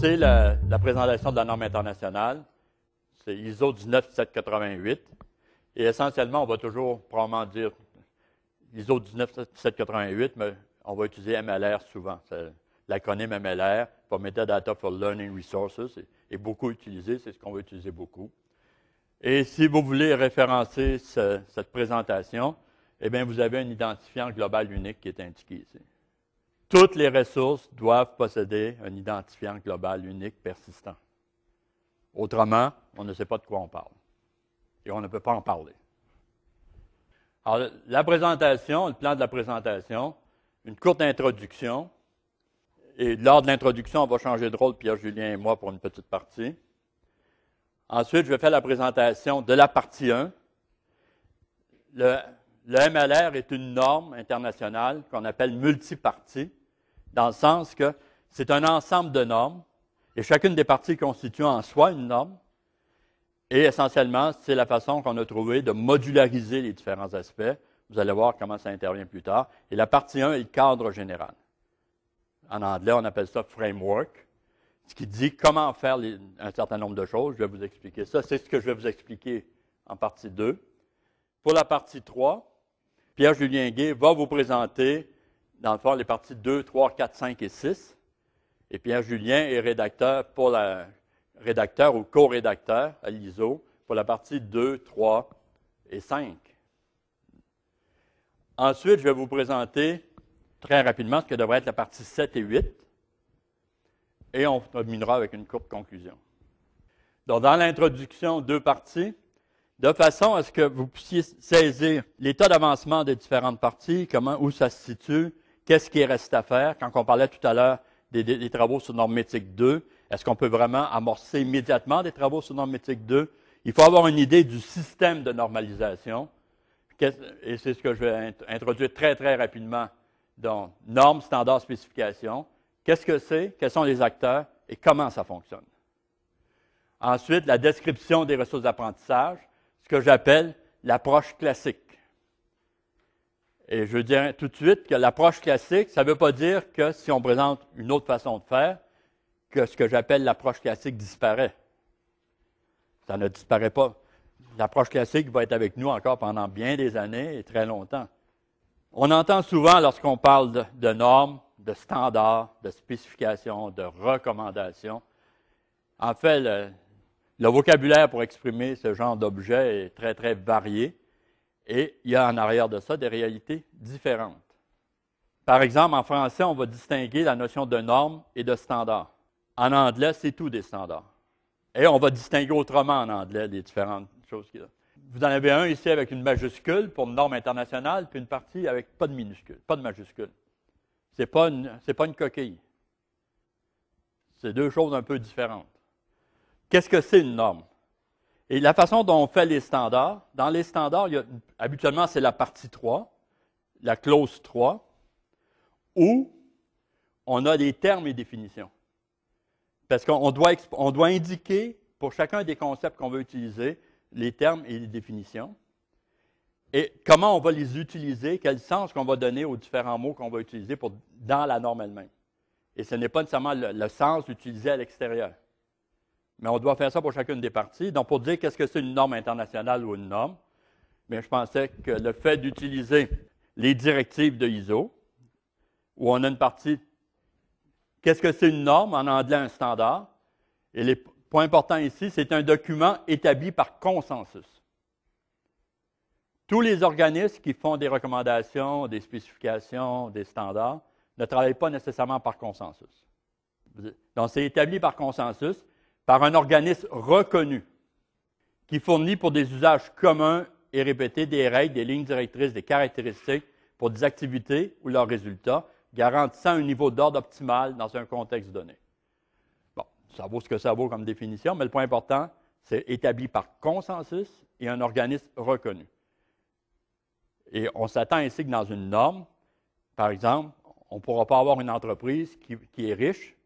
c'est la, présentation de la norme internationale. C'est ISO 19788. Et essentiellement, on va toujours probablement dire ISO 19788, mais on va utiliser MLR souvent. L'acronyme MLR, pour Metadata for Learning Resources, est, beaucoup utilisé, c'est ce qu'on va utiliser beaucoup. Et si vous voulez référencer cette présentation, eh bien, vous avez un identifiant global unique qui est indiqué ici. Toutes les ressources doivent posséder un identifiant global unique persistant. Autrement, on ne sait pas de quoi on parle. Et on ne peut pas en parler. Alors, la présentation, le plan de la présentation, une courte introduction. Et lors de l'introduction, on va changer de rôle, Pierre, Julien et moi, pour une petite partie. Ensuite, je vais faire la présentation de la partie 1. Le, MLR est une norme internationale qu'on appelle multipartie, dans le sens que c'est un ensemble de normes, et chacune des parties constitue en soi une norme. Et essentiellement, c'est la façon qu'on a trouvé de modulariser les différents aspects. Vous allez voir comment ça intervient plus tard. Et la partie 1 est le cadre général. En anglais, on appelle ça framework, ce qui dit comment faire un certain nombre de choses. Je vais vous expliquer ça. C'est ce que je vais vous expliquer en partie 2. Pour la partie 3, Pierre-Julien Gay va vous présenter, dans le fond, les parties 2, 3, 4, 5 et 6. Et Pierre-Julien est rédacteur pour la rédacteur ou co-rédacteur à l'ISO pour la partie 2, 3 et 5. Ensuite, je vais vous présenter très rapidement ce que devrait être la partie 7 et 8. Et on terminera avec une courte conclusion. Donc, dans l'introduction, deux parties, de façon à ce que vous puissiez saisir l'état d'avancement des différentes parties, comment, où ça se situe, qu'est-ce qui reste à faire. Quand on parlait tout à l'heure des, travaux sur normétique 2, est-ce qu'on peut vraiment amorcer immédiatement des travaux sur normétique 2? Il faut avoir une idée du système de normalisation. Et c'est ce que je vais introduire très, très rapidement. Donc, normes, standards, spécifications. Qu'est-ce que c'est? Quels sont les acteurs? Et comment ça fonctionne? Ensuite, la description des ressources d'apprentissage, ce que j'appelle l'approche classique. Et je dire tout de suite que l'approche classique, ça ne veut pas dire que si on présente une autre façon de faire, que ce que j'appelle l'approche classique disparaît. Ça ne disparaît pas. L'approche classique va être avec nous encore pendant bien des années et très longtemps. On entend souvent lorsqu'on parle de, normes, de standards, de spécifications, de recommandations. En fait, le, le vocabulaire pour exprimer ce genre d'objet est très, très varié et il y a en arrière de ça des réalités différentes. Par exemple, en français, on va distinguer la notion de norme et de standard. En anglais, c'est tout des standards. Et on va distinguer autrement en anglais les différentes choses qu'il y a. Vous en avez un ici avec une majuscule pour une norme internationale, puis une partie avec pas de minuscule, pas de majuscule. Ce n'est pas, une, pas une coquille. C'est deux choses un peu différentes. Qu'est-ce que c'est une norme? Et la façon dont on fait les standards, dans les standards, habituellement, c'est la partie 3, la clause 3, où on a des termes et définitions. Parce qu'on doit, indiquer pour chacun des concepts qu'on veut utiliser les termes et les définitions. Et comment on va les utiliser, quel sens qu'on va donner aux différents mots qu'on va utiliser dans la norme elle-même. Et ce n'est pas nécessairement le, sens utilisé à l'extérieur. Mais on doit faire ça pour chacune des parties. Donc, pour dire qu'est-ce que c'est une norme internationale ou une norme, mais je pensais que le fait d'utiliser les directives de ISO, où on a une partie Qu'est-ce que c'est une norme? En anglais, un standard. Et le point important ici, c'est un document établi par consensus. Tous les organismes qui font des recommandations, des spécifications, des standards, ne travaillent pas nécessairement par consensus. Donc, c'est établi par consensus par un organisme reconnu qui fournit pour des usages communs et répétés des règles, des lignes directrices, des caractéristiques pour des activités ou leurs résultats garantissant un niveau d'ordre optimal dans un contexte donné. Bon, ça vaut ce que ça vaut comme définition, mais le point important, c'est établi par consensus et un organisme reconnu. Et on s'attend ainsi que dans une norme, par exemple, on ne pourra pas avoir une entreprise qui, est riche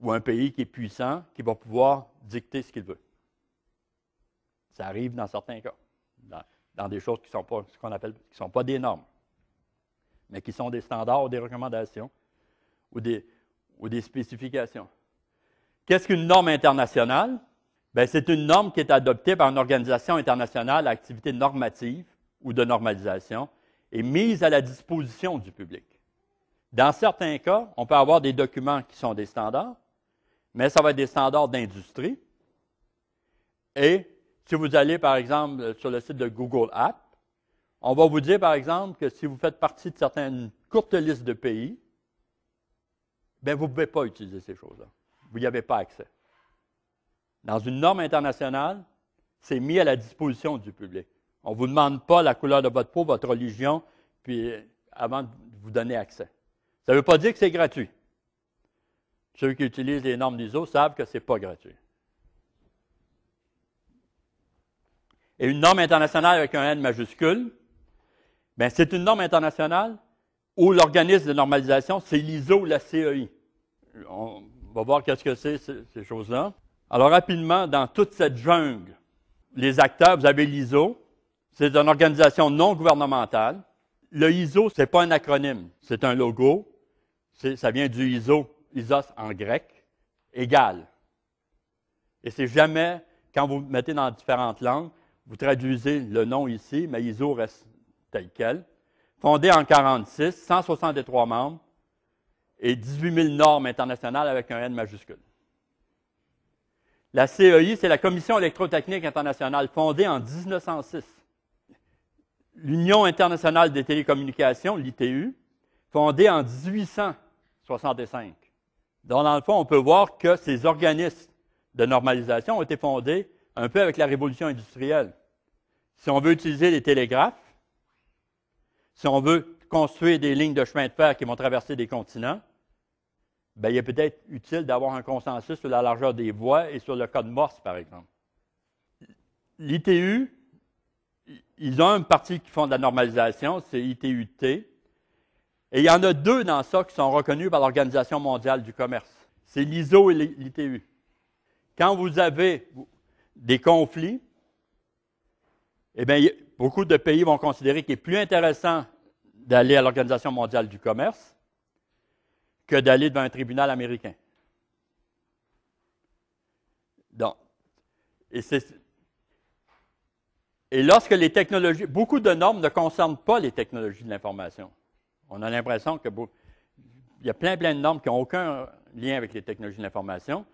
ou un pays qui est puissant qui va pouvoir dicter ce qu'il veut. Ça arrive dans certains cas, dans, des choses qui sont pas ce qu'on appelle qui sont pas des normes mais qui sont des standards ou des recommandations ou des, ou des spécifications. Qu'est-ce qu'une norme internationale? Ben, c'est une norme qui est adoptée par une organisation internationale à activité normative ou de normalisation et mise à la disposition du public. Dans certains cas, on peut avoir des documents qui sont des standards, mais ça va être des standards d'industrie. Et si vous allez, par exemple, sur le site de Google Apps, on va vous dire, par exemple, que si vous faites partie de certaines courtes listes de pays, ben, vous ne pouvez pas utiliser ces choses-là. Vous n'y avez pas accès. Dans une norme internationale, c'est mis à la disposition du public. On ne vous demande pas la couleur de votre peau, votre religion, puis avant de vous donner accès. Ça ne veut pas dire que c'est gratuit. Ceux qui utilisent les normes d'ISO savent que ce n'est pas gratuit. Et une norme internationale avec un N majuscule, ben, c'est une norme internationale où l'organisme de normalisation, c'est l'ISO la CEI. On va voir qu'est-ce que c'est, ces choses-là. Alors, rapidement, dans toute cette jungle, les acteurs, vous avez l'ISO, c'est une organisation non gouvernementale. Le ISO, ce n'est pas un acronyme, c'est un logo. Ça vient du ISO, ISOS en grec, égal. Et c'est jamais, quand vous mettez dans différentes langues, vous traduisez le nom ici, mais ISO reste tel quel, fondé en 1946, 163 membres et 18 000 normes internationales avec un N majuscule. La CEI, c'est la Commission électrotechnique internationale, fondée en 1906. L'Union internationale des télécommunications, l'ITU, fondée en 1865. Donc, dans le fond, on peut voir que ces organismes de normalisation ont été fondés un peu avec la révolution industrielle. Si on veut utiliser les télégraphes, si on veut construire des lignes de chemin de fer qui vont traverser des continents, ben, il est peut-être utile d'avoir un consensus sur la largeur des voies et sur le code Morse, par exemple. L'ITU, ils ont une partie qui font de la normalisation, c'est ITUT. Et il y en a deux dans ça qui sont reconnus par l'Organisation mondiale du commerce. C'est l'ISO et l'ITU. Quand vous avez des conflits, eh bien, beaucoup de pays vont considérer qu'il est plus intéressant d'aller à l'Organisation mondiale du commerce que d'aller devant un tribunal américain. Donc, et, et lorsque les technologies, beaucoup de normes ne concernent pas les technologies de l'information. On a l'impression que il y a plein, plein de normes qui n'ont aucun lien avec les technologies de l'information.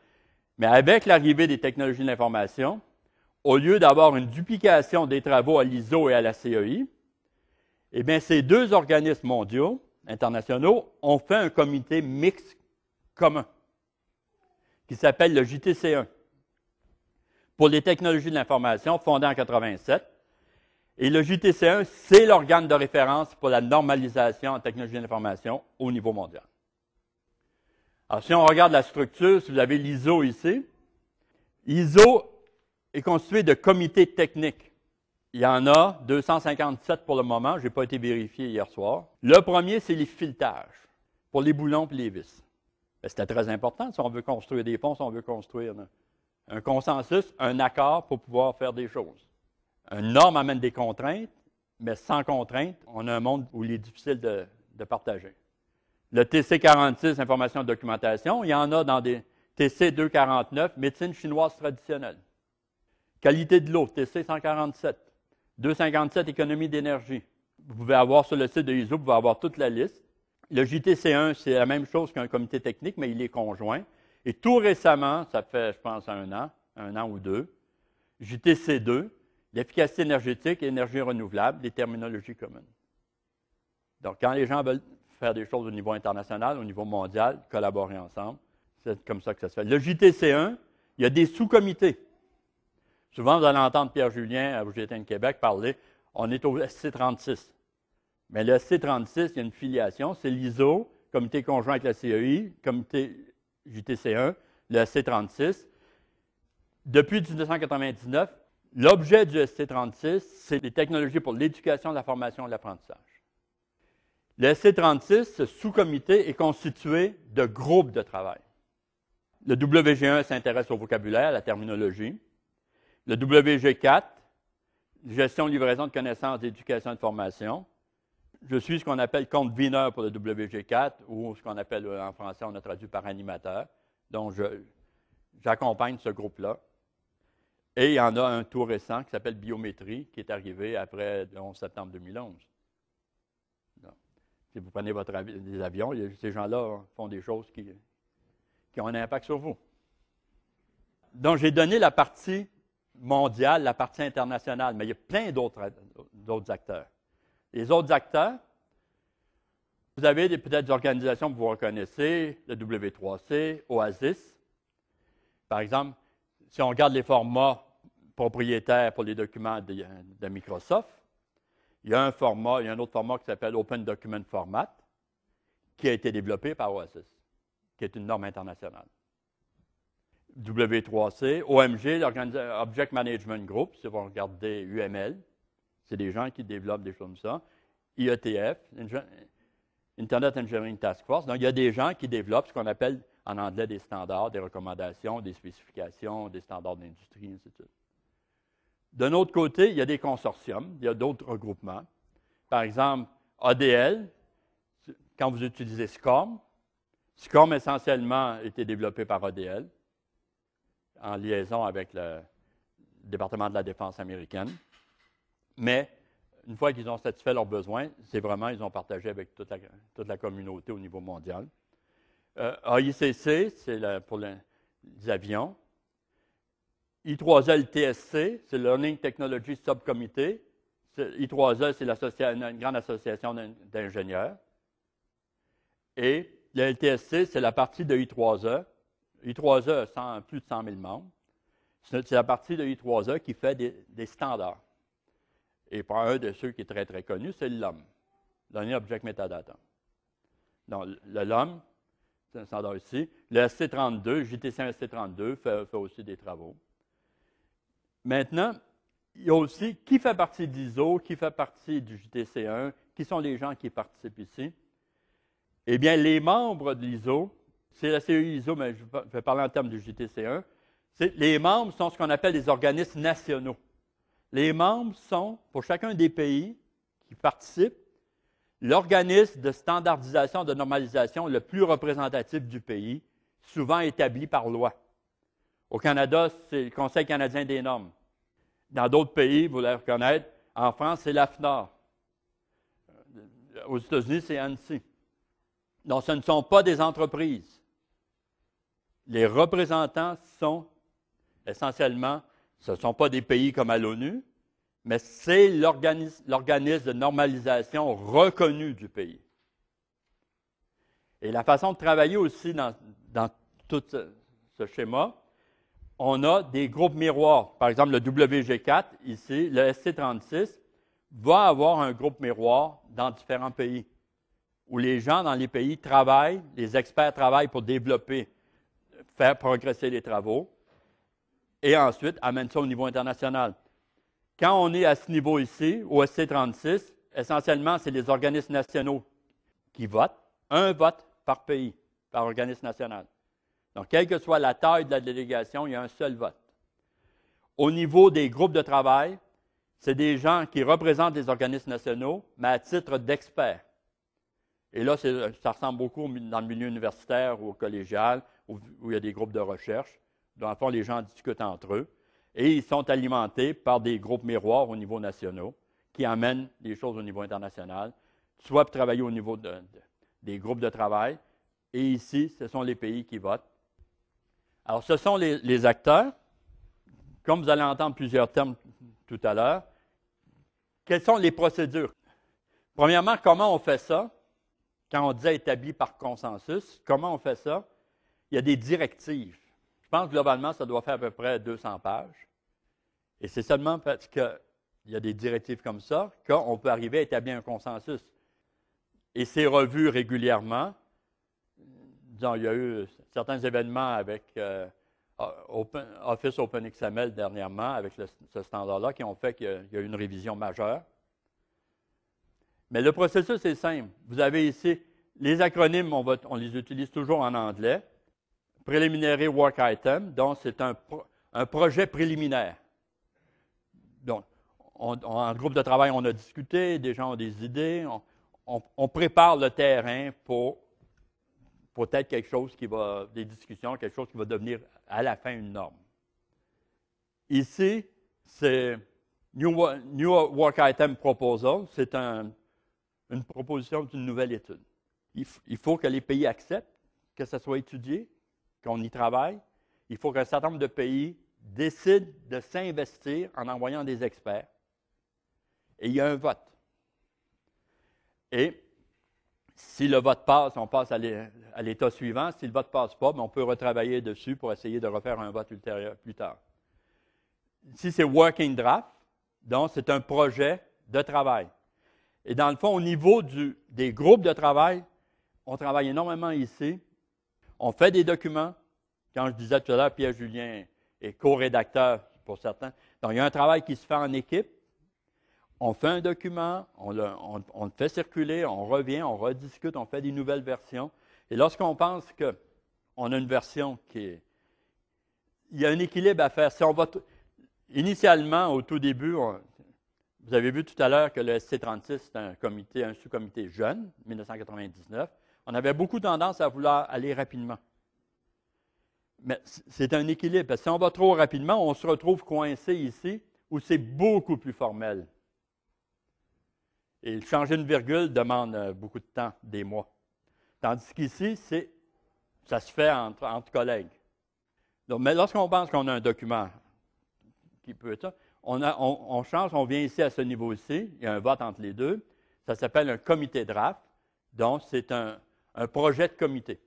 Mais avec l'arrivée des technologies de l'information, au lieu d'avoir une duplication des travaux à l'ISO et à la CEI, eh bien, ces deux organismes mondiaux, internationaux, ont fait un comité mixte commun qui s'appelle le JTC1 pour les technologies de l'information, fondé en 87. Et le JTC1, c'est l'organe de référence pour la normalisation en technologie de l'information au niveau mondial. Alors, si on regarde la structure, si vous avez l'ISO ici, ISO est constitué de comités techniques. Il y en a 257 pour le moment, je n'ai pas été vérifié hier soir. Le premier, c'est les filetages pour les boulons et les vis. Ben, c'était très important si on veut construire des ponts, si on veut construire un consensus, un accord pour pouvoir faire des choses. Une norme amène des contraintes, mais sans contraintes, on a un monde où il est difficile de, partager. Le TC46, information et documentation, il y en a dans des TC249, médecine chinoise traditionnelle. Qualité de l'eau, TC 147. 257, économie d'énergie. Vous pouvez avoir sur le site de ISO, vous pouvez avoir toute la liste. Le JTC1, c'est la même chose qu'un comité technique, mais il est conjoint. Et tout récemment, ça fait, je pense, un an, un an ou deux, JTC2, l'efficacité énergétique et énergie renouvelable, des terminologies communes. Donc, quand les gens veulent faire des choses au niveau international, au niveau mondial, collaborer ensemble, c'est comme ça que ça se fait. Le JTC1, il y a des sous-comités. Souvent, vous allez entendre Pierre Julien à de Québec parler, on est au SC36. Mais le SC36, il y a une filiation, c'est l'ISO, comité conjoint avec la CEI, comité JTC1, le SC36. Depuis 1999, l'objet du SC36, c'est les technologies pour l'éducation, la formation et l'apprentissage. Le SC36, ce sous-comité, est constitué de groupes de travail. Le WG1 s'intéresse au vocabulaire, à la terminologie. Le WG4, gestion, livraison de connaissances, d'éducation et de formation. je suis ce qu'on appelle conveneur pour le WG4, ou ce qu'on appelle en français, on a traduit par animateur. Donc, j'accompagne ce groupe-là. Et il y en a un tout récent qui s'appelle Biométrie, qui est arrivé après le 11 septembre 2011. si vous prenez votre des avions, ces gens-là font des choses qui ont un impact sur vous. Donc, j'ai donné la partie mondiale, la partie internationale, mais il y a plein d'autres acteurs. Les autres acteurs, vous avez peut-être des organisations que vous reconnaissez, le W3C, Oasis. Par exemple, si on regarde les formats propriétaires pour les documents de, Microsoft, il y a un format, il y a un autre format qui s'appelle Open Document Format, qui a été développé par Oasis, qui est une norme internationale. W3C, OMG, Object Management Group, si vous regardez UML, c'est des gens qui développent des choses comme ça. IETF, Internet Engineering Task Force. Donc, il y a des gens qui développent ce qu'on appelle en anglais des standards, des recommandations, des spécifications, des standards d'industrie, ainsi de suite. D'un autre côté, il y a des consortiums, il y a d'autres regroupements. Par exemple, ADL, quand vous utilisez SCORM, SCORM essentiellement a été développé par ADL en liaison avec le département de la défense américaine. Mais une fois qu'ils ont satisfait leurs besoins, c'est vraiment, ils ont partagé avec toute la communauté au niveau mondial. Euh, AICC, c'est pour les, avions. I3E, TSC, c'est le Learning Technology Subcommittee. I3E, c'est une grande association d'ingénieurs. Et le LTSC, c'est la partie de I3E. I3E a plus de 100 000 membres. C'est la partie de I3E qui fait des, standards. Et pour un de ceux qui est très, très connu, c'est l'OM, Learning Object Metadata. Donc, le LOM, c'est un standard ici. Le SC32, JTC SC32 fait, fait, aussi des travaux. Maintenant, il y a aussi qui fait partie d'ISO, qui fait partie du JTC1, qui sont les gens qui participent ici. Eh bien, les membres de l'ISO, c'est la CEI ISO, mais je vais parler en termes du JTC1, les membres sont ce qu'on appelle des organismes nationaux. Les membres sont, pour chacun des pays qui participent, l'organisme de standardisation, de normalisation le plus représentatif du pays, souvent établi par loi. Au Canada, c'est le Conseil canadien des normes. Dans d'autres pays, vous l'avez reconnaître, en France, c'est l'AFNOR. Aux États-Unis, c'est ANSI. Donc, ce ne sont pas des entreprises. Les représentants sont essentiellement, ce ne sont pas des pays comme à l'ONU, mais c'est l'organisme de normalisation reconnu du pays. Et la façon de travailler aussi dans, tout ce, schéma, on a des groupes miroirs. Par exemple, le WG4, ici, le SC36, va avoir un groupe miroir dans différents pays, où les gens dans les pays travaillent, les experts travaillent pour développer, faire progresser les travaux, et ensuite amènent ça au niveau international. Quand on est à ce niveau ici, au SC36, essentiellement, c'est les organismes nationaux qui votent, un vote par pays, par organisme national. Donc, quelle que soit la taille de la délégation, il y a un seul vote. Au niveau des groupes de travail, c'est des gens qui représentent les organismes nationaux, mais à titre d'experts. Et là, ça ressemble beaucoup dans le milieu universitaire ou collégial, où, il y a des groupes de recherche. Dans le fond, les gens discutent entre eux et ils sont alimentés par des groupes miroirs au niveau national qui amènent les choses au niveau international, soit pour travailler au niveau des groupes de travail, et ici, ce sont les pays qui votent. Alors, ce sont les, acteurs. Comme vous allez entendre plusieurs termes tout à l'heure, quelles sont les procédures? Premièrement, comment on fait ça? Quand on disait établi par consensus, comment on fait ça? Il y a des directives. Je pense globalement, ça doit faire à peu près 200 pages. Et c'est seulement parce qu'il y a des directives comme ça qu'on peut arriver à établir un consensus. Et c'est revu régulièrement. Disons, il y a eu certains événements avec euh, Office Open XML dernièrement, avec ce standard-là, qui ont fait qu'il y a eu une révision majeure. Mais le processus est simple. Vous avez ici les acronymes, on, les utilise toujours en anglais. Preliminary Work Item, donc c'est un projet préliminaire donc, en groupe de travail, on a discuté, des gens ont des idées, on, prépare le terrain pour peut-être quelque chose qui va, des discussions, quelque chose qui va devenir à la fin une norme. Ici, c'est New, Work Item Proposal, c'est une proposition d'une nouvelle étude. Il, faut que les pays acceptent que ça soit étudié, qu'on y travaille. Il faut qu'un certain nombre de pays décident de s'investir en envoyant des experts. Et il y a un vote. Et si le vote passe, on passe à l'état suivant. Si le vote passe pas, ben, on peut retravailler dessus pour essayer de refaire un vote ultérieur plus tard. Si c'est working draft, donc c'est un projet de travail. Et dans le fond, au niveau des groupes de travail, on travaille énormément ici. On fait des documents. Quand je disais tout à l'heure, Pierre Julien est co-rédacteur pour certains. Donc, il y a un travail qui se fait en équipe. On fait un document, on le, fait circuler, on revient, on rediscute, on fait des nouvelles versions. Et lorsqu'on pense qu'on a une version qui est. Il y a un équilibre à faire. Si on va initialement, au tout début, vous avez vu tout à l'heure que le SC36, c'est un comité, un sous-comité jeune, 1999 on avait beaucoup tendance à vouloir aller rapidement. Mais c'est un équilibre. Si on va trop rapidement, on se retrouve coincé ici, où c'est beaucoup plus formel. Et changer une virgule demande euh, beaucoup de temps, des mois. Tandis qu'ici, ça se fait entre, collègues. mais lorsqu'on pense qu'on a un document qui peut être ça, on, change, on vient ici à ce niveau-ci, il y a un vote entre les deux. Ça s'appelle un comité draft. Donc, c'est un, projet de comité.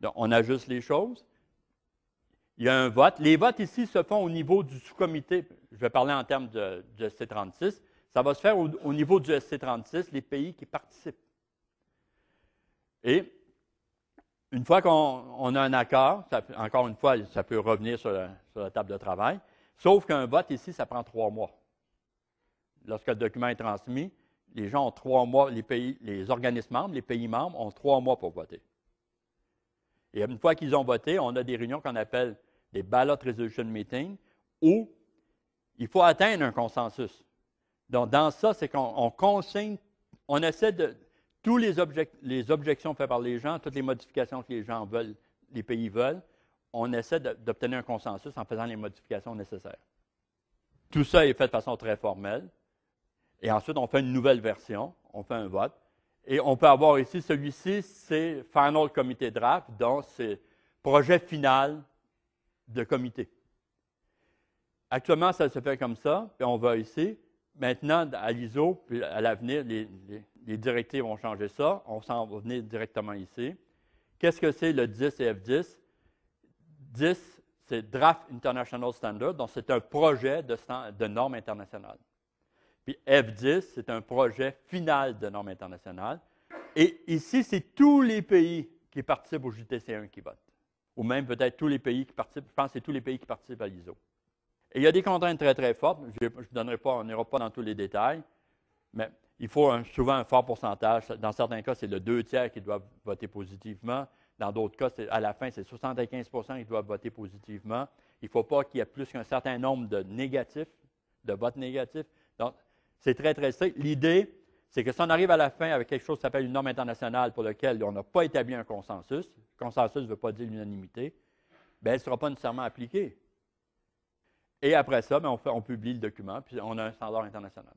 Donc, on ajuste les choses. Il y a un vote. Les votes ici se font au niveau du sous-comité. Je vais parler en termes de, du SC36. Ça va se faire au, niveau du SC36, les pays qui participent. Et une fois qu'on a un accord, encore une fois, ça peut revenir sur la table de travail, sauf qu'un vote ici, ça prend trois mois. Lorsque le document est transmis, les gens ont trois mois, les, pays, les organismes membres, les pays membres ont trois mois pour voter. Et une fois qu'ils ont voté, on a des réunions qu'on appelle des ballot resolution meetings où il faut atteindre un consensus. Donc, dans ça, c'est qu'on consigne, on essaie de. Tous les, les objections faites par les gens, toutes les modifications que les gens veulent, les pays veulent, on essaie d'obtenir un consensus en faisant les modifications nécessaires. Tout ça est fait de façon très formelle. Et ensuite, on fait une nouvelle version, on fait un vote. Et on peut avoir ici, celui-ci, c'est Final Committee Draft, donc c'est projet final de comité. Actuellement, ça se fait comme ça, puis on va ici. Maintenant, à l'ISO, puis à l'avenir, les, directives vont changer ça. On s'en va venir directement ici. Qu'est-ce que c'est le 10 et F10? 10, c'est Draft International Standard, donc c'est un projet de, de normes internationales. Puis F10, c'est un projet final de normes internationales. Et ici, c'est tous les pays qui participent au JTC1 qui votent. Ou même peut-être tous les pays qui participent, je pense que c'est tous les pays qui participent à l'ISO. Et il y a des contraintes très, très fortes. Je ne donnerai pas, on n'ira pas dans tous les détails, mais il faut souvent un fort pourcentage. Dans certains cas, c'est le deux tiers qui doivent voter positivement. Dans d'autres cas, à la fin, c'est 75% qui doivent voter positivement. Il ne faut pas qu'il y ait plus qu'un certain nombre de négatifs, de votes négatifs. Donc, c'est très, très strict. L'idée, c'est que si on arrive à la fin avec quelque chose qui s'appelle une norme internationale pour laquelle on n'a pas établi un consensus, consensus ne veut pas dire l'unanimité, bien, elle ne sera pas nécessairement appliquée. Et après ça, bien, on, publie le document, puis on a un standard international.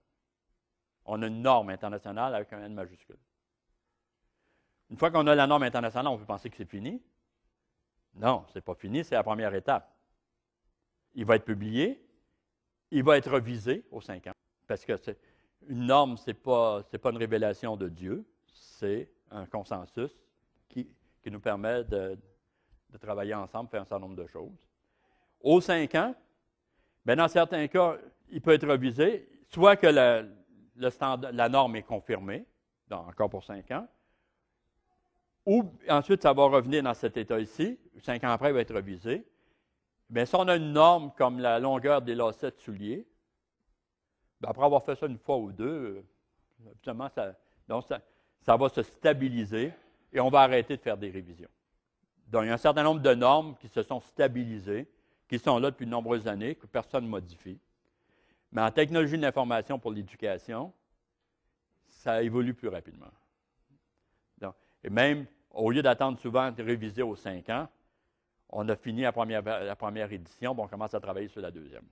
On a une norme internationale avec un N majuscule. Une fois qu'on a la norme internationale, on peut penser que c'est fini? Non, ce n'est pas fini, c'est la première étape. Il va être publié, il va être revisé aux cinq ans. Parce que une norme, ce n'est pas, pas une révélation de Dieu, c'est un consensus qui, nous permet de, travailler ensemble, faire un certain nombre de choses. Aux cinq ans, bien, dans certains cas, il peut être revisé, soit que la, norme est confirmée, encore pour cinq ans, ou ensuite ça va revenir dans cet état ici, cinq ans après, il va être revisé. Bien, si on a une norme comme la longueur des lacets de souliers, ben, après avoir fait ça une fois ou deux, justement, ça, ça, va se stabiliser et on va arrêter de faire des révisions. Donc, il y a un certain nombre de normes qui se sont stabilisées, qui sont là depuis de nombreuses années, que personne ne modifie. Mais en technologie de l'information pour l'éducation, ça évolue plus rapidement. et même, au lieu d'attendre souvent de réviser aux cinq ans, on a fini la première, édition, on commence à travailler sur la deuxième.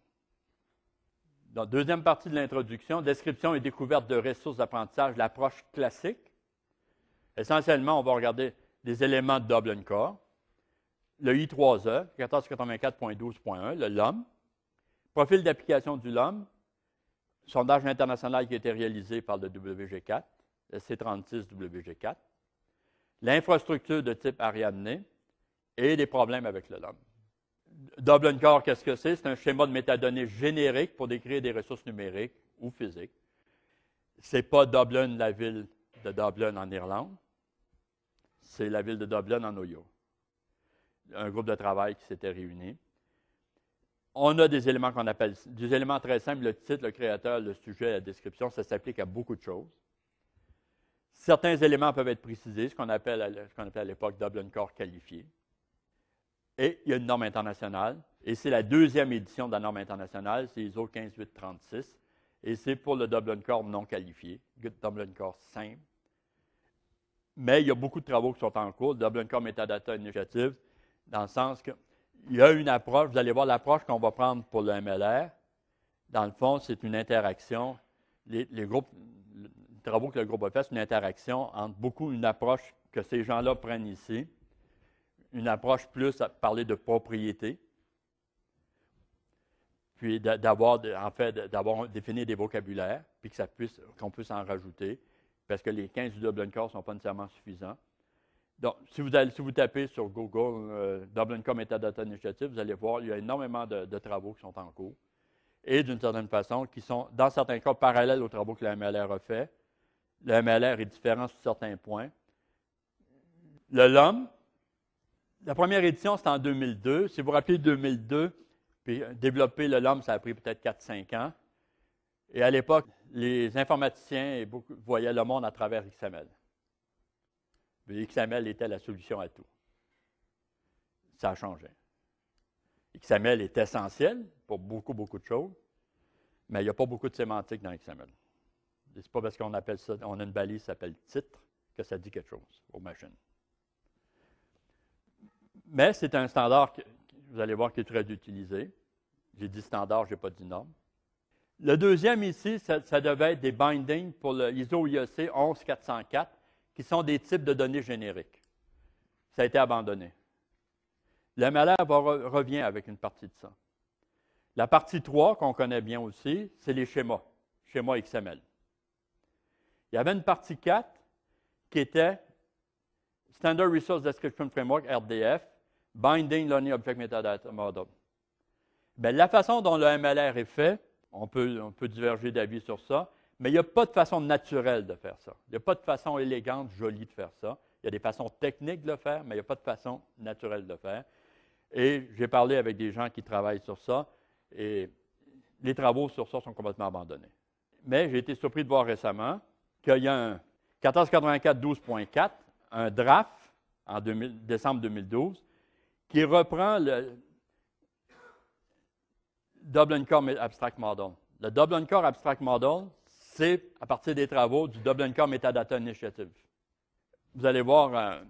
Donc, deuxième partie de l'introduction, description et découverte de ressources d'apprentissage, l'approche classique. Essentiellement, on va regarder des éléments de Dublin Core, le I3E, 1484.12.1, le LOM, profil d'application du LOM, sondage international qui a été réalisé par le WG4, le C36 WG4, l'infrastructure de type Ariadne et des problèmes avec le LOM. Dublin Core, qu'est-ce que c'est? C'est un schéma de métadonnées générique pour décrire des ressources numériques ou physiques. Ce n'est pas Dublin, la ville de Dublin en Irlande. C'est la ville de Dublin en Ohio. Un groupe de travail qui s'était réuni. On a des éléments qu'on appelle, des éléments très simples, le titre, le créateur, le sujet, la description, ça s'applique à beaucoup de choses. Certains éléments peuvent être précisés, ce qu'on appelle, à l'époque Dublin Core qualifié. Et il y a une norme internationale, et c'est la deuxième édition de la norme internationale, c'est ISO 15836, et c'est pour le Dublin Core non qualifié, Dublin Core simple. Mais il y a beaucoup de travaux qui sont en cours, Dublin Core Metadata Initiative, dans le sens qu'il y a une approche, vous allez voir l'approche qu'on va prendre pour le MLR. Dans le fond, c'est une interaction. Les, travaux que le groupe a fait, c'est une interaction entre beaucoup une approche que ces gens-là prennent ici, une approche plus à parler de propriété, puis d'avoir, en fait, d'avoir défini des vocabulaires, puis que ça puisse, qu'on puisse en rajouter, parce que les 15 du Dublin Core ne sont pas nécessairement suffisants. Donc, si vous, tapez sur Google euh, Dublin Core Metadata Initiative, vous allez voir, il y a énormément de, travaux qui sont en cours, et d'une certaine façon, qui sont, dans certains cas, parallèles aux travaux que la MLR a fait. Le MLR est différent sur certains points. Le LOM, la première édition, c'était en 2002. Si vous vous rappelez 2002, puis euh, développer le LOM, ça a pris peut-être 4-5 ans. Et à l'époque, les informaticiens voyaient le monde à travers XML. XML était la solution à tout. Ça a changé. XML est essentiel pour beaucoup, beaucoup de choses, mais il n'y a pas beaucoup de sémantique dans XML. Ce n'est pas parce qu'on appelle ça, on a une balise qui s'appelle titre que ça dit quelque chose aux machines. Mais c'est un standard que vous allez voir qui est très utilisé. J'ai dit standard, je n'ai pas dit norme. Le deuxième ici, ça, devait être des bindings pour le ISO IEC 11404, qui sont des types de données génériques. Ça a été abandonné. Le MLR revient avec une partie de ça. La partie 3, qu'on connaît bien aussi, c'est les schémas, schémas XML. Il y avait une partie 4 qui était Standard Resource Description Framework, RDF, Binding Learning Object Metadata Model. Bien, la façon dont le MLR est fait, on peut diverger d'avis sur ça, mais il n'y a pas de façon naturelle de faire ça. Il n'y a pas de façon élégante, jolie de faire ça. Il y a des façons techniques de le faire, mais il n'y a pas de façon naturelle de le faire. Et j'ai parlé avec des gens qui travaillent sur ça, et les travaux sur ça sont complètement abandonnés. Mais j'ai été surpris de voir récemment qu'il y a un 1484-12.4, un draft en décembre 2012, qui reprend le Dublin Core Abstract Model. Le Dublin Core Abstract Model, c'est à partir des travaux du Dublin Core Metadata Initiative. Vous allez voir, euh,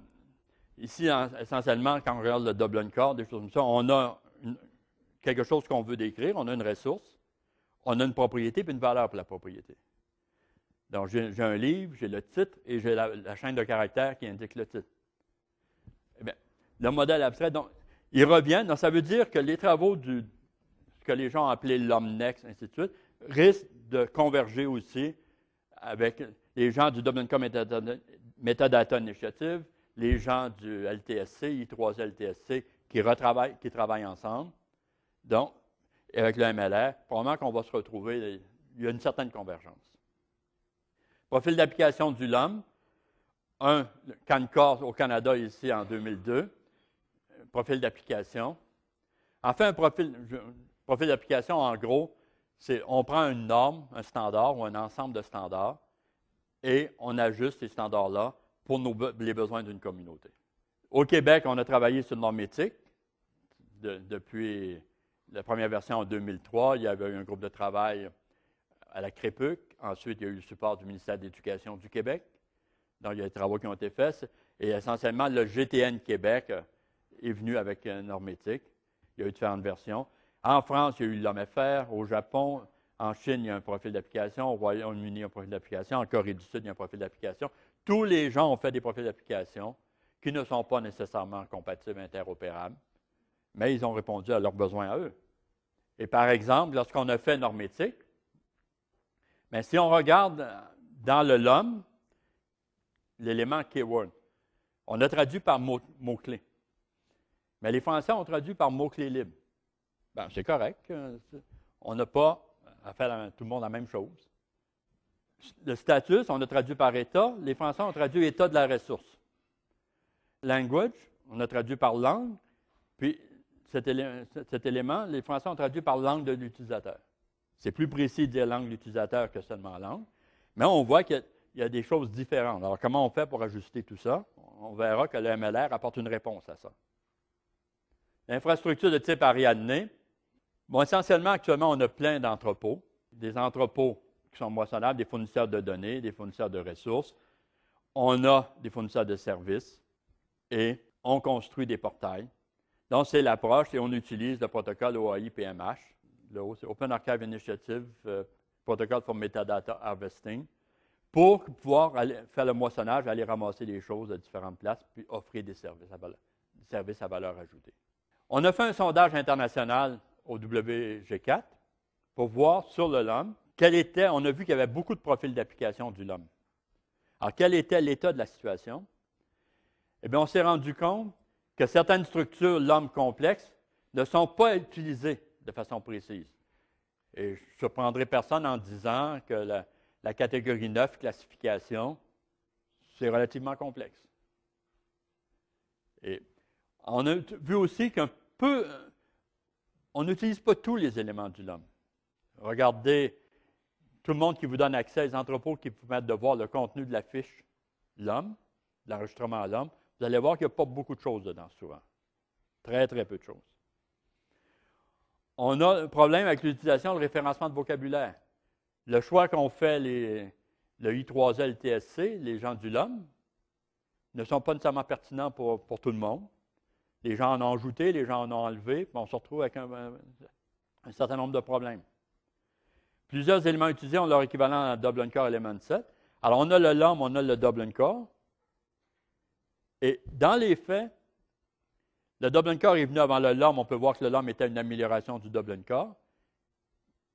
ici, essentiellement, quand on regarde le Dublin Core, des choses comme ça, on a quelque chose qu'on veut décrire, on a une ressource, on a une propriété, puis une valeur pour la propriété. Donc, j'ai un livre, j'ai le titre et j'ai la, chaîne de caractères qui indique le titre. Eh bien, le modèle abstrait, donc, il revient. Donc, ça veut dire que les travaux du, ce que les gens appelé l'Omnex, ainsi de suite, risquent de converger aussi avec les gens du Dublin Metadata, Initiative, les gens du LTSC, I3LTSC, qui, qui travaillent ensemble. Donc, avec le MLR, probablement qu'on va se retrouver, il y a une certaine convergence. Profil d'application du LOM, un CanCore au Canada ici en 2002, profil d'application. Enfin, un profil, profil d'application, en gros, on prend une norme, un standard ou un ensemble de standards et on ajuste ces standards-là pour les besoins d'une communauté. Au Québec, on a travaillé sur une norme éthique depuis la première version en 2003. Il y avait eu un groupe de travail à la CREPUC. Ensuite, il y a eu le support du ministère de l'Éducation du Québec. Donc, il y a des travaux qui ont été faits. Et essentiellement, le GTN Québec est venu avec une norme éthique. Il y a eu différentes versions. En France, il y a eu l'OMFR. Au Japon, en Chine, il y a un profil d'application. Au Royaume-Uni, il y a un profil d'application. En Corée du Sud, il y a un profil d'application. Tous les gens ont fait des profils d'application qui ne sont pas nécessairement compatibles, interopérables, mais ils ont répondu à leurs besoins à eux. Et par exemple, lorsqu'on a fait normétique, mais si on regarde dans le LOM, l'élément keyword, on a traduit par mots-clés. mais les Français ont traduit par mots-clés libres. Ben, c'est correct. On n'a pas à faire tout le monde la même chose. Le statut, on a traduit par État. Les Français ont traduit État de la ressource language, on a traduit par langue, puis cet, élément, les Français ont traduit par langue de l'utilisateur. C'est plus précis de dire langue de l'utilisateur que seulement langue, mais on voit qu'il y, a des choses différentes. Alors, comment on fait pour ajuster tout ça? On verra que le MLR apporte une réponse à ça. L'infrastructure de type Ariadne, bon, essentiellement, actuellement, on a plein d'entrepôts, des entrepôts qui sont moissonnables, des fournisseurs de données, des fournisseurs de ressources. On a des fournisseurs de services et on construit des portails. Donc, c'est l'approche et on utilise le protocole OAI-PMH, le Open Archive Initiative euh, Protocol for Metadata Harvesting, pour pouvoir faire le moissonnage, aller ramasser des choses de différentes places, puis offrir à des services à valeur ajoutée. On a fait un sondage international au WG4 pour voir sur le LOM quel était, on a vu qu'il y avait beaucoup de profils d'application du LOM. Alors, quel était l'état de la situation? eh bien, on s'est rendu compte que certaines structures, l'homme complexe, ne sont pas utilisées de façon précise. Et je ne surprendrai personne en disant que la, catégorie 9, classification, c'est relativement complexe. Et on a vu aussi qu'un peu, on n'utilise pas tous les éléments du LOM. Regardez tout le monde qui vous donne accès aux entrepôts qui vous permettent de voir le contenu de la fiche l'homme, l'enregistrement à l'homme. Vous allez voir qu'il n'y a pas beaucoup de choses dedans, souvent. Très, très peu de choses. On a un problème avec l'utilisation du référencement de vocabulaire. Le choix qu'ont fait les, le I3L TSC, les gens du LOM, ne sont pas nécessairement pertinents pour, tout le monde. Les gens en ont ajouté, les gens en ont enlevé, puis on se retrouve avec un, certain nombre de problèmes. Plusieurs éléments utilisés ont leur équivalent à Dublin Core Element 7. Alors, on a le LOM, on a le Dublin Core. Et dans les faits, le Dublin Core est venu avant le LOM. On peut voir que le LOM était une amélioration du Dublin Core.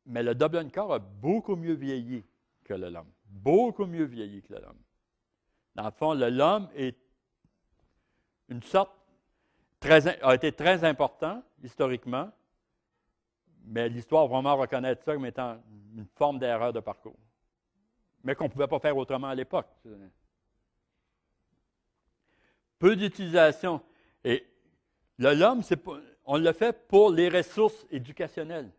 Mais le Dublin Core a beaucoup mieux vieilli que le LOM. Beaucoup mieux vieilli que le LOM. Dans le fond, le LOM est une sorte, a été très important historiquement, mais l'histoire vraiment reconnaître ça comme étant une forme d'erreur de parcours. Mais qu'on ne pouvait pas faire autrement à l'époque peu d'utilisation. Et LOM, on le fait pour les ressources éducationnelles.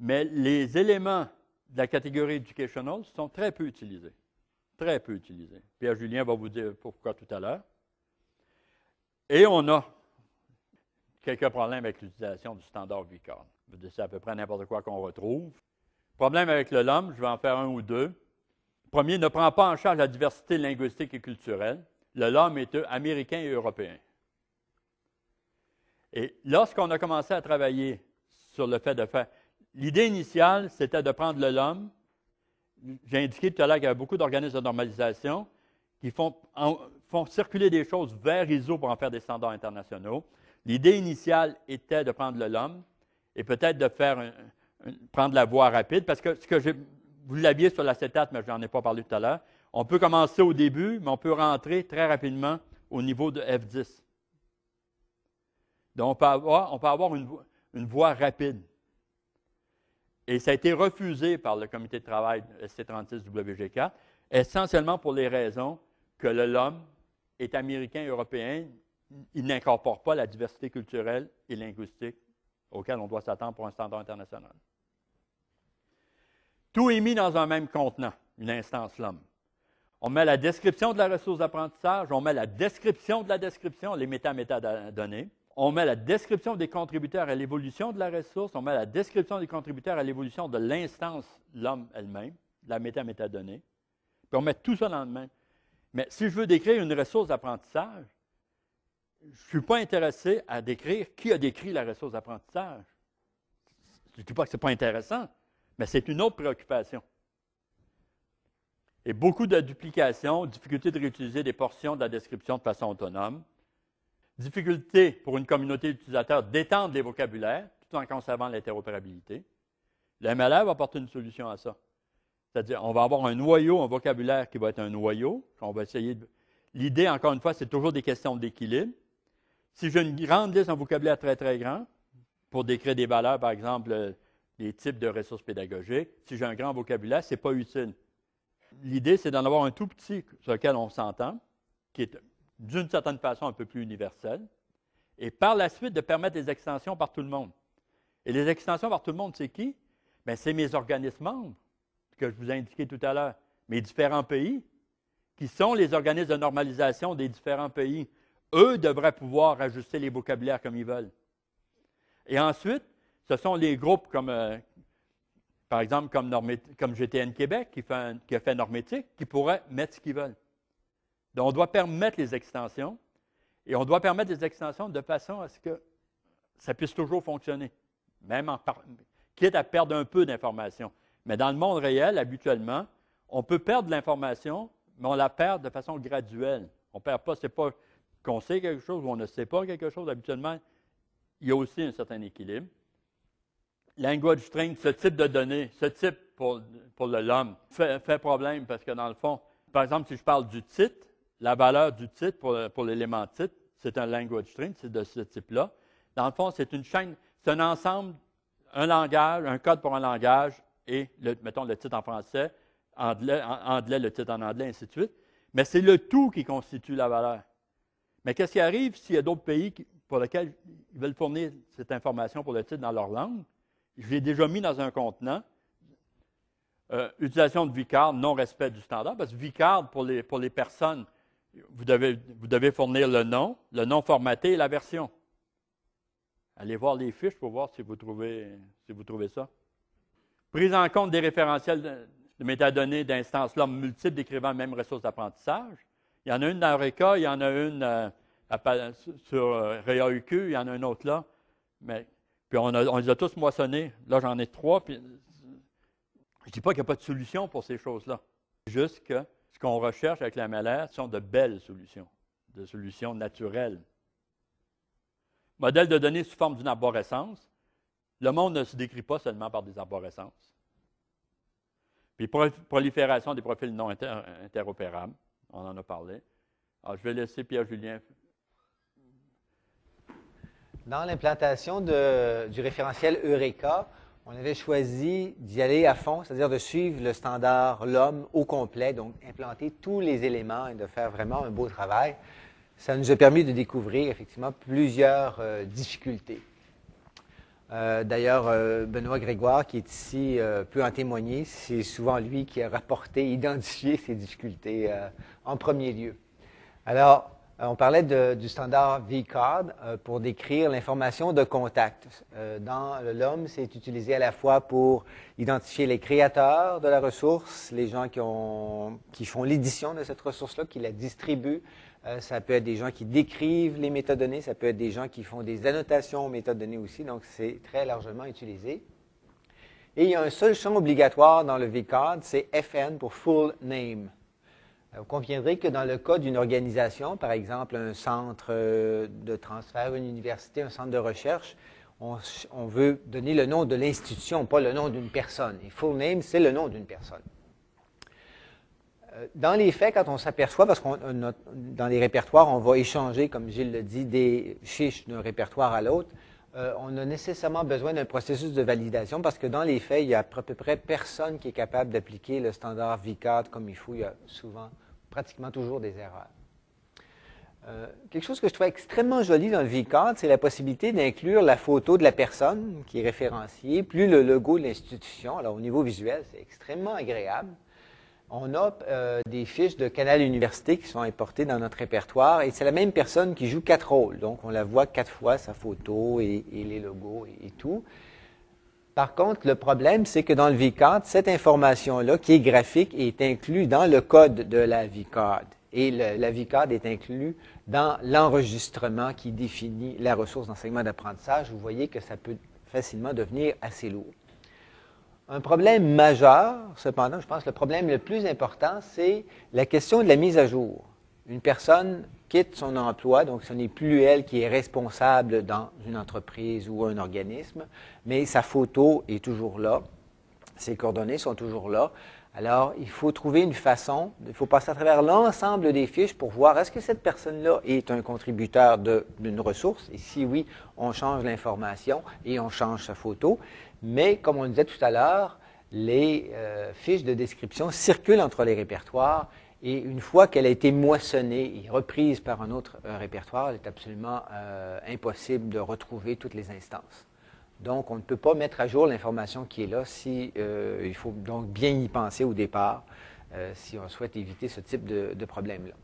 Mais les éléments de la catégorie educational sont très peu utilisés. Très peu utilisés. Pierre Julien va vous dire pourquoi tout à l'heure. Et on a quelques problèmes avec l'utilisation du standard VCARD. C'est à peu près n'importe quoi qu'on retrouve. Problème avec le LOM, je vais en faire un ou deux. Premier, ne prend pas en charge la diversité linguistique et culturelle le LOM est américain et européen. Et lorsqu'on a commencé à travailler sur le fait de faire, l'idée initiale, c'était de prendre le LOM. J'ai indiqué tout à l'heure qu'il y avait beaucoup d'organismes de normalisation qui font, circuler des choses vers ISO pour en faire des standards internationaux. L'idée initiale était de prendre le LOM et peut-être de faire prendre la voie rapide, parce que ce que vous l'aviez sur l'acétate, mais je n'en ai pas parlé tout à l'heure, on peut commencer au début, mais on peut rentrer très rapidement au niveau de F10. Donc, on peut avoir, une, voie rapide. Et ça a été refusé par le comité de travail SC36WG4, essentiellement pour les raisons que le LOM est américain européen. Il n'incorpore pas la diversité culturelle et linguistique auquel on doit s'attendre pour un standard international. Tout est mis dans un même contenant, une instance LOM. On met la description de la ressource d'apprentissage, on met la description de la description, les méta-métadonnées. on met la description des contributeurs à l'évolution de la ressource, on met la description des contributeurs à l'évolution de l'instance, l'homme elle-même, la méta-métadonnée, puis on met tout ça dans le même. Mais si je veux décrire une ressource d'apprentissage, je ne suis pas intéressé à décrire qui a décrit la ressource d'apprentissage. Je ne dis pas que ce n'est pas intéressant, mais c'est une autre préoccupation. Et beaucoup de duplications, difficulté de réutiliser des portions de la description de façon autonome, difficulté pour une communauté d'utilisateurs d'étendre les vocabulaires tout en conservant l'interopérabilité. Le MLR va apporter une solution à ça. C'est-à-dire, on va avoir un noyau, un vocabulaire qui va être un noyau. On va essayer. L'idée, encore une fois, c'est toujours des questions d'équilibre. Si j'ai une grande liste, un vocabulaire très, très grand, pour décrire des valeurs, par exemple, des types de ressources pédagogiques, si j'ai un grand vocabulaire, ce n'est pas utile. L'idée, c'est d'en avoir un tout petit sur lequel on s'entend, qui est d'une certaine façon un peu plus universel, et par la suite de permettre des extensions par tout le monde. Et les extensions par tout le monde, c'est qui? Bien, c'est mes organismes membres, que je vous ai indiqué tout à l'heure, mes différents pays, qui sont les organismes de normalisation des différents pays. Eux devraient pouvoir ajuster les vocabulaires comme ils veulent. Et ensuite, ce sont les groupes comme, euh, par exemple, comme, GTN Québec, qui, fait a fait Normétique, qui pourraient mettre ce qu'ils veulent. Donc, on doit permettre les extensions et on doit permettre des extensions de façon à ce que ça puisse toujours fonctionner, même en quitte à perdre un peu d'informations. Mais dans le monde réel, habituellement, on peut perdre l'information, mais on la perd de façon graduelle. On ne perd pas, ce n'est pas qu'on sait quelque chose ou on ne sait pas quelque chose. Habituellement, il y a aussi un certain équilibre. Language string, ce type de données, ce type pour, pour l'homme, fait, problème parce que dans le fond, par exemple, si je parle du titre, la valeur du titre pour, l'élément titre, c'est un language string, c'est de ce type-là. Dans le fond, c'est une chaîne, c'est un ensemble, un langage, un code pour un langage et, mettons, le titre en français, anglais, anglais, le titre en anglais, ainsi de suite. Mais c'est le tout qui constitue la valeur. Mais qu'est-ce qui arrive s'il y a d'autres pays pour lesquels ils veulent fournir cette information pour le titre dans leur langue? Je l'ai déjà mis dans un contenant. Euh, utilisation de VCard, non-respect du standard, parce que VCard, pour les, pour les personnes vous devez, vous devez fournir le nom, le nom formaté et la version. Allez voir les fiches pour voir si vous trouvez, si vous trouvez ça. Prise en compte des référentiels de, métadonnées d'instances là multiples décrivant la même ressource d'apprentissage. Il y en a une dans Eureka, il y en a une euh, sur euh, REAUQ, il y en a une autre là. Mais, puis on, on les a tous moissonnés. Là, j'en ai trois. Puis, je ne dis pas qu'il n'y a pas de solution pour ces choses-là. Juste que ce qu'on recherche avec la MLR sont de belles solutions, de solutions naturelles. Modèle de données sous forme d'une arborescence. Le monde ne se décrit pas seulement par des arborescences. Puis prolifération des profils non interopérables. On en a parlé. Alors, je vais laisser Pierre-Julien. Dans l'implantation du référentiel Eureka, on avait choisi d'y aller à fond, c'est-à-dire de suivre le standard l'homme au complet, donc implanter tous les éléments et de faire vraiment un beau travail. Ça nous a permis de découvrir effectivement plusieurs euh, difficultés. Euh, d'ailleurs, euh, Benoît Grégoire, qui est ici, peut en témoigner. C'est souvent lui qui a rapporté, identifié ces difficultés en premier lieu. Alors, euh, on parlait du standard VCARD euh, pour décrire l'information de contact. Euh, dans l'homme, c'est utilisé à la fois pour identifier les créateurs de la ressource, les gens qui, font l'édition de cette ressource-là, qui la distribuent. Ça peut être des gens qui décrivent les métadonnées, ça peut être des gens qui font des annotations aux métadonnées aussi, donc c'est très largement utilisé. Et il y a un seul champ obligatoire dans le VCARD, c'est FN pour Full Name. Euh, vous conviendrez que dans le cas d'une organisation, par exemple un centre euh, de transfert, une université, un centre de recherche, on, veut donner le nom de l'institution, pas le nom d'une personne. Et full name, c'est le nom d'une personne. Euh, dans les faits, quand on s'aperçoit, parce que dans les répertoires, on va échanger, comme Gilles le dit, des fiches d'un répertoire à l'autre, on a nécessairement besoin d'un processus de validation parce que dans les faits, il y a à peu près personne qui est capable d'appliquer le standard VCAD comme il faut. Il y a souvent pratiquement toujours des erreurs. Euh, quelque chose que je trouve extrêmement joli dans le VCAD, c'est la possibilité d'inclure la photo de la personne qui est référenciée, plus le logo de l'institution. Alors, au niveau visuel, c'est extrêmement agréable. On a euh, des fiches de Canal Université qui sont importées dans notre répertoire et c'est la même personne qui joue quatre rôles. Donc, on la voit quatre fois, sa photo et, les logos et, tout. Par contre, le problème, c'est que dans le VCAD, cette information-là, qui est graphique, est inclue dans le code de la VCAD. Et la VCAD est inclue dans l'enregistrement qui définit la ressource d'enseignement d'apprentissage. Vous voyez que ça peut facilement devenir assez lourd. Un problème majeur, cependant, je pense que le problème le plus important, c'est la question de la mise à jour. Une personne quitte son emploi, donc ce n'est plus elle qui est responsable dans une entreprise ou un organisme, mais sa photo est toujours là, ses coordonnées sont toujours là. Alors, il faut trouver une façon, il faut passer à travers l'ensemble des fiches pour voir est-ce que cette personne-là est un contributeur d'une ressource, et si oui, on change l'information et on change sa photo. Mais comme on disait tout à l'heure, les euh, fiches de description circulent entre les répertoires et une fois qu'elle a été moissonnée et reprise par un autre euh, répertoire, il est absolument euh, impossible de retrouver toutes les instances. Donc, on ne peut pas mettre à jour l'information qui est là il faut donc bien y penser au départ si on souhaite éviter ce type de problème-là.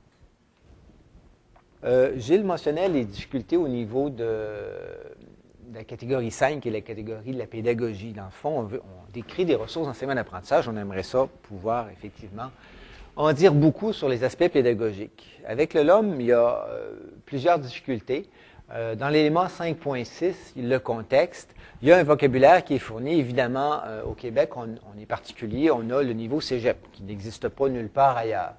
Gilles mentionnait les difficultés au niveau de, la catégorie 5, qui est la catégorie de la pédagogie. Dans le fond, on, décrit des ressources d'enseignement d'apprentissage. On aimerait ça pouvoir effectivement en dire beaucoup sur les aspects pédagogiques. Avec le LOM, il y a euh, plusieurs difficultés. Euh, dans l'élément 5.6, le contexte, il y a un vocabulaire qui est fourni. Évidemment, euh, au Québec, on, on, est particulier. On a le niveau cégep, qui n'existe pas nulle part ailleurs.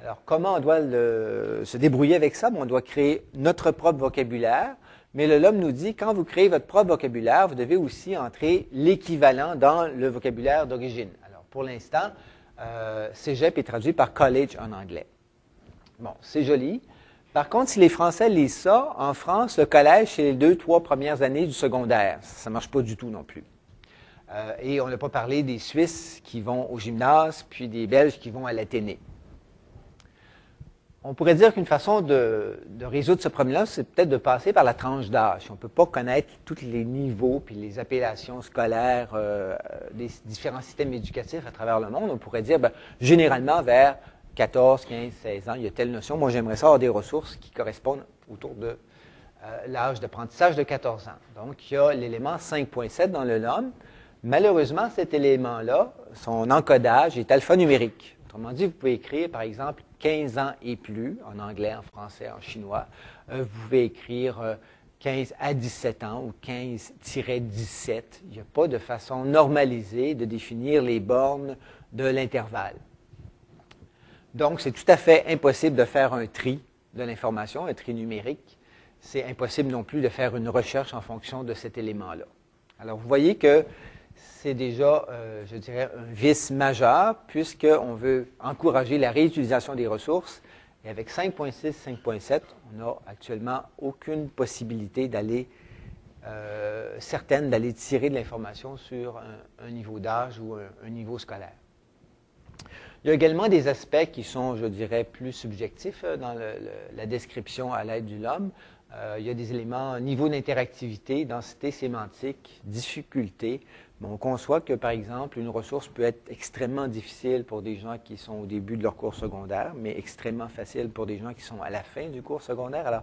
Alors, comment on doit se débrouiller avec ça? on doit créer notre propre vocabulaire. Mais le LOM nous dit, quand vous créez votre propre vocabulaire, vous devez aussi entrer l'équivalent dans le vocabulaire d'origine. Alors, pour l'instant, euh, Cégep est traduit par college en anglais. Bon, c'est joli. Par contre, si les Français lisent ça, en France, le collège, c'est les deux, trois premières années du secondaire. Ça ne marche pas du tout non plus. Euh, et on n'a pas parlé des Suisses qui vont au gymnase, puis des Belges qui vont à l'Athénée. On pourrait dire qu'une façon de, résoudre ce problème-là, c'est peut-être de passer par la tranche d'âge. On ne peut pas connaître tous les niveaux puis les appellations scolaires euh, des différents systèmes éducatifs à travers le monde. On pourrait dire, ben, généralement, vers 14, 15, 16 ans, il y a telle notion. Moi, j'aimerais ça avoir des ressources qui correspondent autour de euh, l'âge d'apprentissage de 14 ans. Donc, il y a l'élément 5.7 dans le LOM. Malheureusement, cet élément-là, son encodage est alphanumérique. Autrement dit, vous pouvez écrire, par exemple, 15 ans et plus, en anglais, en français, en chinois. Euh, vous pouvez écrire 15 euh, à 17 ans ou 15-17. Il n'y a pas de façon normalisée de définir les bornes de l'intervalle. Donc, c'est tout à fait impossible de faire un tri de l'information, un tri numérique. C'est impossible non plus de faire une recherche en fonction de cet élément-là. Alors, vous voyez que c'est déjà, euh, je dirais, un vice majeur, puisqu'on veut encourager la réutilisation des ressources. Et avec 5.6, 5.7, on n'a actuellement aucune possibilité d'aller, euh, certaine, d'aller tirer de l'information sur un, niveau d'âge ou un, niveau scolaire. Il y a également des aspects qui sont, je dirais, plus subjectifs euh, dans la description à l'aide du LOM. Il y a des éléments niveau d'interactivité, densité sémantique, difficulté, on conçoit que, par exemple, une ressource peut être extrêmement difficile pour des gens qui sont au début de leur cours secondaire, mais extrêmement facile pour des gens qui sont à la fin du cours secondaire. Alors,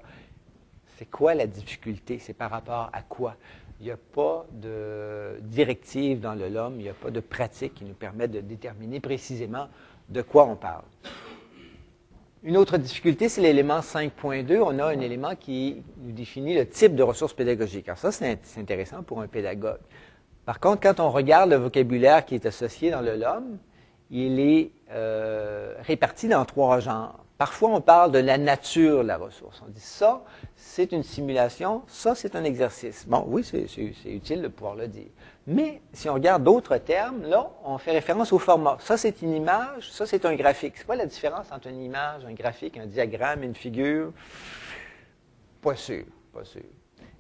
c'est quoi la difficulté? C'est par rapport à quoi? Il n'y a pas de directive dans le LOM, il n'y a pas de pratique qui nous permet de déterminer précisément de quoi on parle. Une autre difficulté, c'est l'élément 5.2. On a un élément qui nous définit le type de ressources pédagogiques. Alors ça, c'est intéressant pour un pédagogue. Par contre, quand on regarde le vocabulaire qui est associé dans le LOM, il est euh, réparti dans trois genres. Parfois, on parle de la nature de la ressource. On dit ça, c'est une simulation, ça, c'est un exercice. Bon, oui, c'est utile de pouvoir le dire. Mais si on regarde d'autres termes, là, on fait référence au format. Ça, c'est une image, ça, c'est un graphique. C'est quoi la différence entre une image, un graphique, un diagramme, une figure? Pas sûr, pas sûr.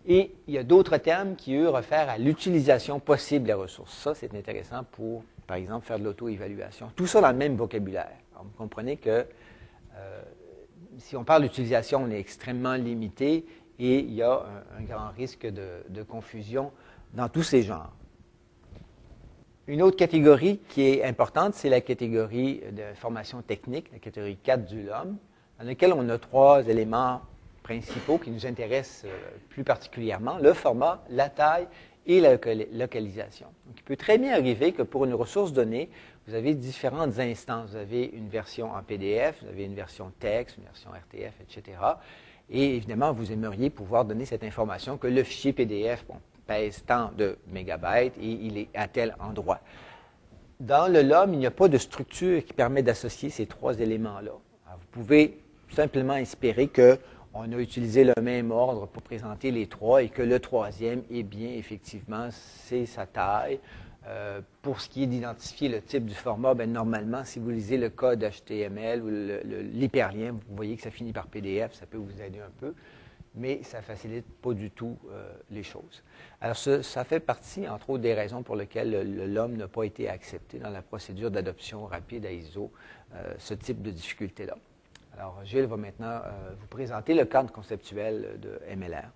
Et il y a d'autres termes qui, eux, réfèrent à l'utilisation possible des ressources. Ça, c'est intéressant pour, par exemple, faire de l'auto-évaluation. Tout ça dans le même vocabulaire. vous comprenez que euh, si on parle d'utilisation, on est extrêmement limité et il y a un, grand risque de, confusion dans tous ces genres. Une autre catégorie qui est importante, c'est la catégorie de formation technique, la catégorie 4 du LOM, dans laquelle on a trois éléments principaux qui nous intéressent euh, plus particulièrement, le format, la taille et la localisation. Il peut très bien arriver que pour une ressource donnée, vous avez différentes instances. Vous avez une version en PDF, vous avez une version texte, une version RTF, etc. Et évidemment, vous aimeriez pouvoir donner cette information que le fichier PDF pèse tant de mégabytes et il est à tel endroit. Dans le LOM, il n'y a pas de structure qui permet d'associer ces trois éléments-là. Vous pouvez simplement espérer qu'on a utilisé le même ordre pour présenter les trois et que le troisième est bien, effectivement, c'est sa taille, euh, pour ce qui est d'identifier le type du format, ben, normalement, si vous lisez le code HTML ou l'hyperlien, vous voyez que ça finit par PDF, ça peut vous aider un peu, mais ça ne facilite pas du tout euh, les choses. Alors, ça, fait partie, entre autres, des raisons pour lesquelles l'homme n'a pas été accepté dans la procédure d'adoption rapide à ISO, euh, ce type de difficulté-là. Alors, Gilles va maintenant vous présenter le cadre conceptuel de MLR.